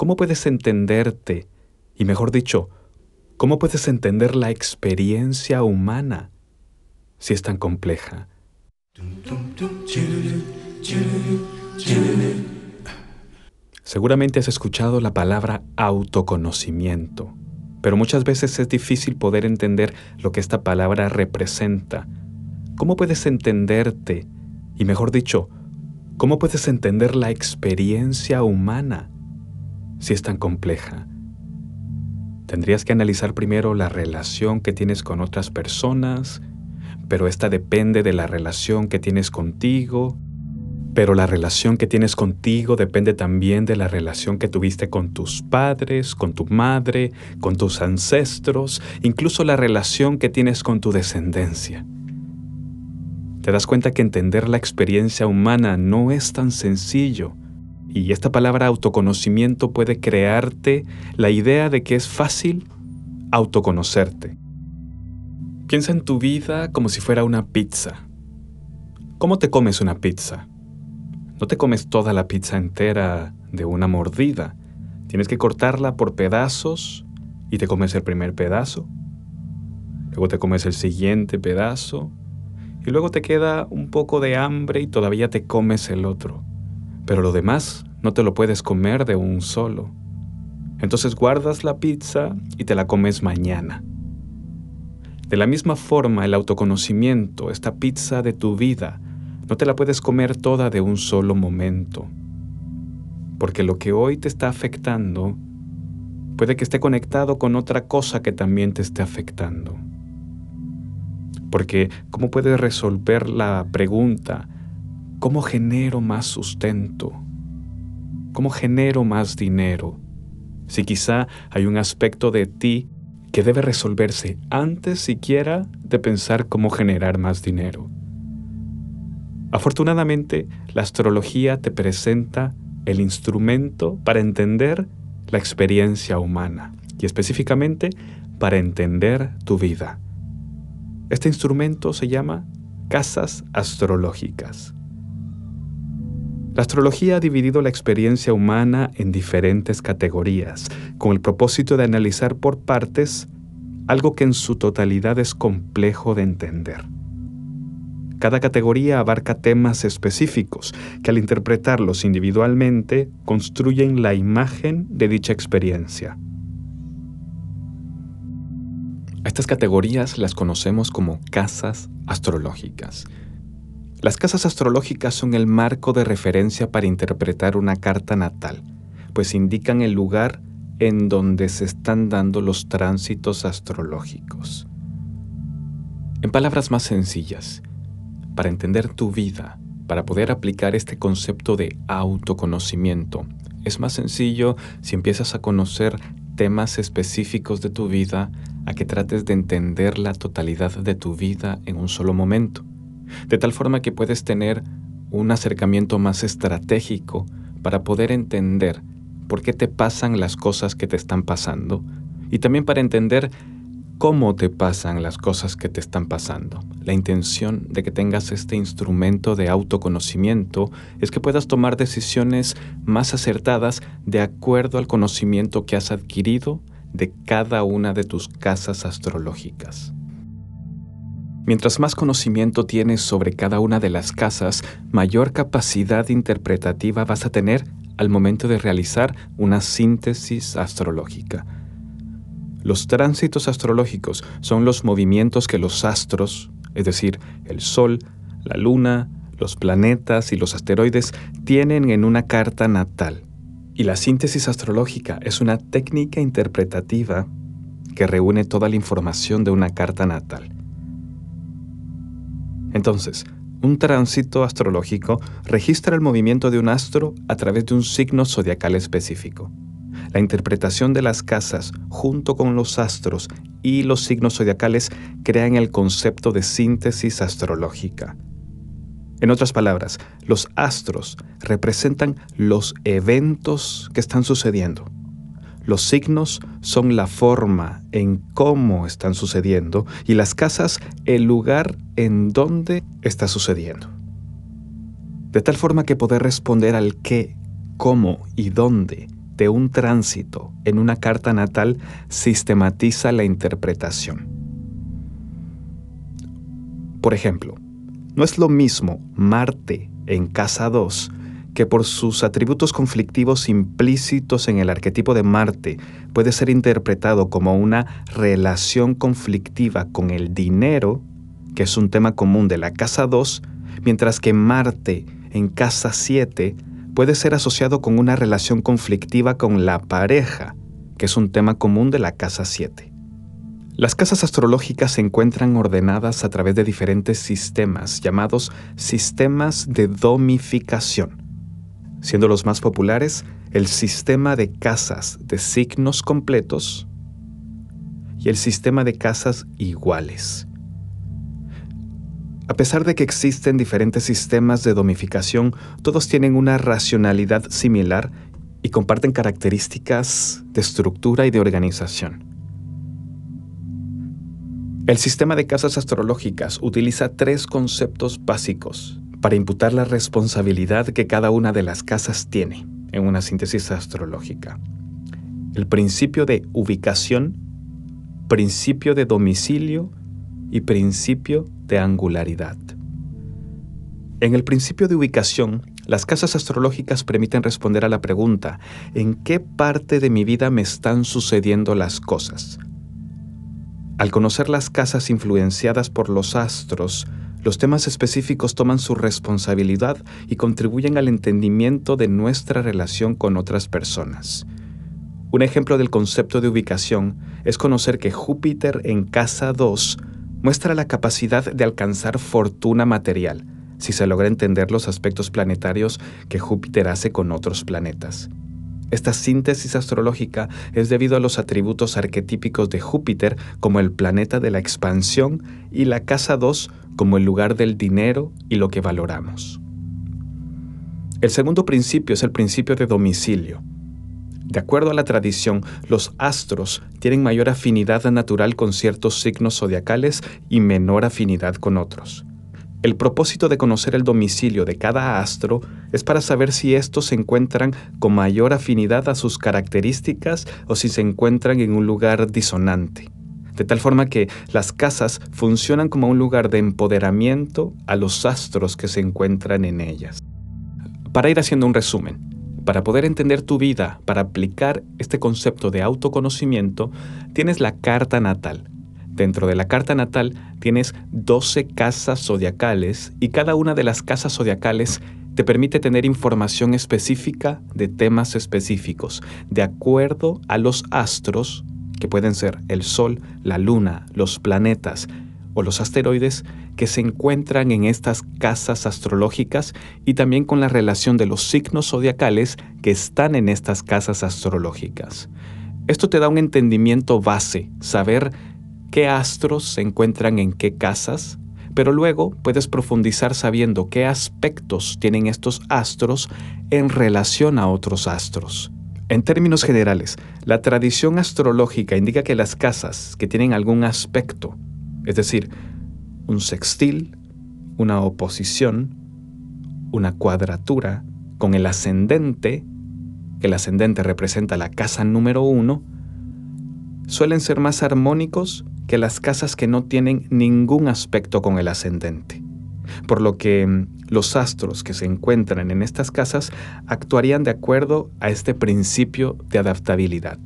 ¿cómo puedes entenderte? Y mejor dicho, ¿cómo puedes entender la experiencia humana si es tan compleja? Seguramente has escuchado la palabra autoconocimiento, pero muchas veces es difícil poder entender lo que esta palabra representa. ¿Cómo puedes entenderte? Y mejor dicho, ¿cómo puedes entender la experiencia humana si es tan compleja? Tendrías que analizar primero la relación que tienes con otras personas, pero esta depende de la relación que tienes contigo, pero la relación que tienes contigo depende también de la relación que tuviste con tus padres, con tu madre, con tus ancestros, incluso la relación que tienes con tu descendencia. Te das cuenta que entender la experiencia humana no es tan sencillo y esta palabra autoconocimiento puede crearte la idea de que es fácil autoconocerte. Piensa en tu vida como si fuera una pizza. ¿Cómo te comes una pizza? No te comes toda la pizza entera de una mordida. Tienes que cortarla por pedazos y te comes el primer pedazo. Luego te comes el siguiente pedazo. Y luego te queda un poco de hambre y todavía te comes el otro. Pero lo demás no te lo puedes comer de un solo. Entonces guardas la pizza y te la comes mañana. De la misma forma, el autoconocimiento, esta pizza de tu vida, no te la puedes comer toda de un solo momento, porque lo que hoy te está afectando puede que esté conectado con otra cosa que también te esté afectando. Porque, ¿cómo puedes resolver la pregunta, ¿cómo genero más sustento? ¿Cómo genero más dinero? Si quizá hay un aspecto de ti que debe resolverse antes siquiera de pensar cómo generar más dinero. Afortunadamente, la astrología te presenta el instrumento para entender la experiencia humana y específicamente para entender tu vida. Este instrumento se llama casas astrológicas. La astrología ha dividido la experiencia humana en diferentes categorías, con el propósito de analizar por partes algo que en su totalidad es complejo de entender. Cada categoría abarca temas específicos que al interpretarlos individualmente construyen la imagen de dicha experiencia. Estas categorías las conocemos como casas astrológicas. Las casas astrológicas son el marco de referencia para interpretar una carta natal, pues indican el lugar en donde se están dando los tránsitos astrológicos. En palabras más sencillas, para entender tu vida, para poder aplicar este concepto de autoconocimiento. Es más sencillo si empiezas a conocer temas específicos de tu vida a que trates de entender la totalidad de tu vida en un solo momento, de tal forma que puedes tener un acercamiento más estratégico para poder entender por qué te pasan las cosas que te están pasando y también para entender cómo te pasan las cosas que te están pasando. La intención de que tengas este instrumento de autoconocimiento es que puedas tomar decisiones más acertadas de acuerdo al conocimiento que has adquirido de cada una de tus casas astrológicas. Mientras más conocimiento tienes sobre cada una de las casas, mayor capacidad interpretativa vas a tener al momento de realizar una síntesis astrológica. Los tránsitos astrológicos son los movimientos que los astros, es decir, el Sol, la Luna, los planetas y los asteroides, tienen en una carta natal. Y la síntesis astrológica es una técnica interpretativa que reúne toda la información de una carta natal. Entonces, un tránsito astrológico registra el movimiento de un astro a través de un signo zodiacal específico. La interpretación de las casas junto con los astros y los signos zodiacales crean el concepto de síntesis astrológica. En otras palabras, los astros representan los eventos que están sucediendo. Los signos son la forma en cómo están sucediendo y las casas el lugar en donde está sucediendo. De tal forma que poder responder al qué, cómo y dónde de un tránsito en una carta natal sistematiza la interpretación. Por ejemplo, no es lo mismo Marte en casa 2 que por sus atributos conflictivos implícitos en el arquetipo de Marte puede ser interpretado como una relación conflictiva con el dinero, que es un tema común de la casa 2, mientras que Marte en casa 7 puede ser asociado con una relación conflictiva con la pareja, que es un tema común de la casa 7. Las casas astrológicas se encuentran ordenadas a través de diferentes sistemas llamados sistemas de domificación, siendo los más populares el sistema de casas de signos completos y el sistema de casas iguales. A pesar de que existen diferentes sistemas de domificación, todos tienen una racionalidad similar y comparten características de estructura y de organización. El sistema de casas astrológicas utiliza tres conceptos básicos para imputar la responsabilidad que cada una de las casas tiene en una síntesis astrológica. El principio de ubicación, principio de domicilio y principio de angularidad. En el principio de ubicación, las casas astrológicas permiten responder a la pregunta, ¿en qué parte de mi vida me están sucediendo las cosas? Al conocer las casas influenciadas por los astros, los temas específicos toman su responsabilidad y contribuyen al entendimiento de nuestra relación con otras personas. Un ejemplo del concepto de ubicación es conocer que Júpiter en casa 2 muestra la capacidad de alcanzar fortuna material, si se logra entender los aspectos planetarios que Júpiter hace con otros planetas. Esta síntesis astrológica es debido a los atributos arquetípicos de Júpiter como el planeta de la expansión y la casa 2 como el lugar del dinero y lo que valoramos. El segundo principio es el principio de domicilio. De acuerdo a la tradición, los astros tienen mayor afinidad natural con ciertos signos zodiacales y menor afinidad con otros. El propósito de conocer el domicilio de cada astro es para saber si estos se encuentran con mayor afinidad a sus características o si se encuentran en un lugar disonante. De tal forma que las casas funcionan como un lugar de empoderamiento a los astros que se encuentran en ellas. Para ir haciendo un resumen, para poder entender tu vida, para aplicar este concepto de autoconocimiento, tienes la carta natal. Dentro de la carta natal tienes 12 casas zodiacales y cada una de las casas zodiacales te permite tener información específica de temas específicos, de acuerdo a los astros, que pueden ser el Sol, la Luna, los planetas o los asteroides, que se encuentran en estas casas astrológicas y también con la relación de los signos zodiacales que están en estas casas astrológicas. Esto te da un entendimiento base, saber qué astros se encuentran en qué casas, pero luego puedes profundizar sabiendo qué aspectos tienen estos astros en relación a otros astros. En términos generales, la tradición astrológica indica que las casas que tienen algún aspecto, es decir, un sextil, una oposición, una cuadratura con el ascendente, que el ascendente representa la casa número uno, suelen ser más armónicos que las casas que no tienen ningún aspecto con el ascendente. Por lo que mm, los astros que se encuentran en estas casas actuarían de acuerdo a este principio de adaptabilidad.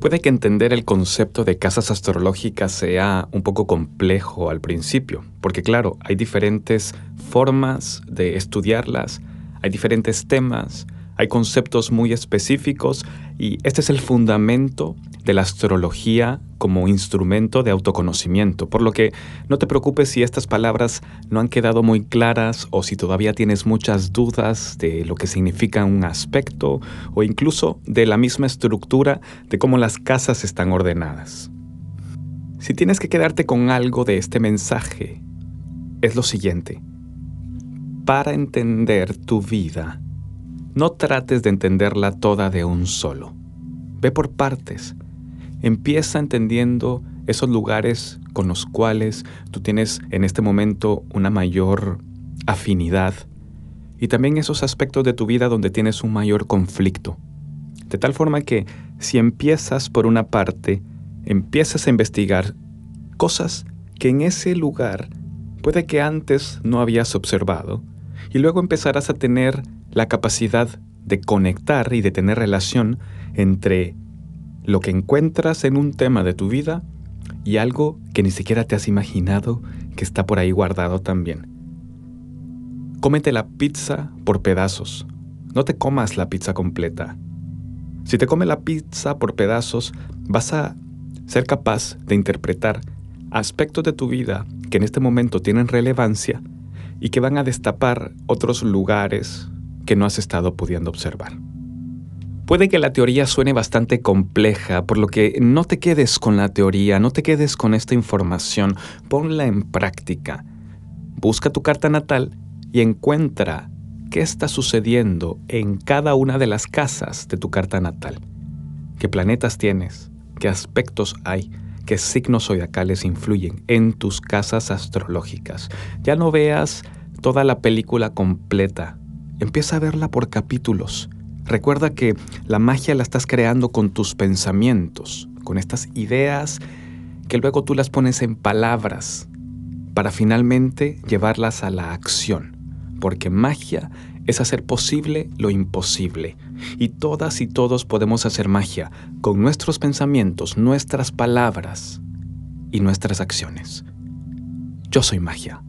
Puede que entender el concepto de casas astrológicas sea un poco complejo al principio, porque claro, hay diferentes formas de estudiarlas, hay diferentes temas, hay conceptos muy específicos y este es el fundamento de la astrología como instrumento de autoconocimiento, por lo que no te preocupes si estas palabras no han quedado muy claras o si todavía tienes muchas dudas de lo que significa un aspecto o incluso de la misma estructura de cómo las casas están ordenadas. Si tienes que quedarte con algo de este mensaje, es lo siguiente. Para entender tu vida, no trates de entenderla toda de un solo. Ve por partes. Empieza entendiendo esos lugares con los cuales tú tienes en este momento una mayor afinidad y también esos aspectos de tu vida donde tienes un mayor conflicto. De tal forma que si empiezas por una parte, empiezas a investigar cosas que en ese lugar puede que antes no habías observado, y luego empezarás a tener la capacidad de conectar y de tener relación entre lo que encuentras en un tema de tu vida y algo que ni siquiera te has imaginado que está por ahí guardado también. Cómete la pizza por pedazos. No te comas la pizza completa. Si te comes la pizza por pedazos, vas a ser capaz de interpretar aspectos de tu vida que en este momento tienen relevancia y que van a destapar otros lugares que no has estado pudiendo observar. Puede que la teoría suene bastante compleja, por lo que no te quedes con la teoría, no te quedes con esta información, ponla en práctica. Busca tu carta natal y encuentra qué está sucediendo en cada una de las casas de tu carta natal. ¿Qué planetas tienes? ¿Qué aspectos hay? ¿Qué signos zodiacales influyen en tus casas astrológicas? Ya no veas toda la película completa. Empieza a verla por capítulos Recuerda que la magia la estás creando con tus pensamientos, con estas ideas que luego tú las pones en palabras para finalmente llevarlas a la acción. Porque magia es hacer posible lo imposible. Y todas y todos podemos hacer magia con nuestros pensamientos, nuestras palabras y nuestras acciones. Yo soy magia.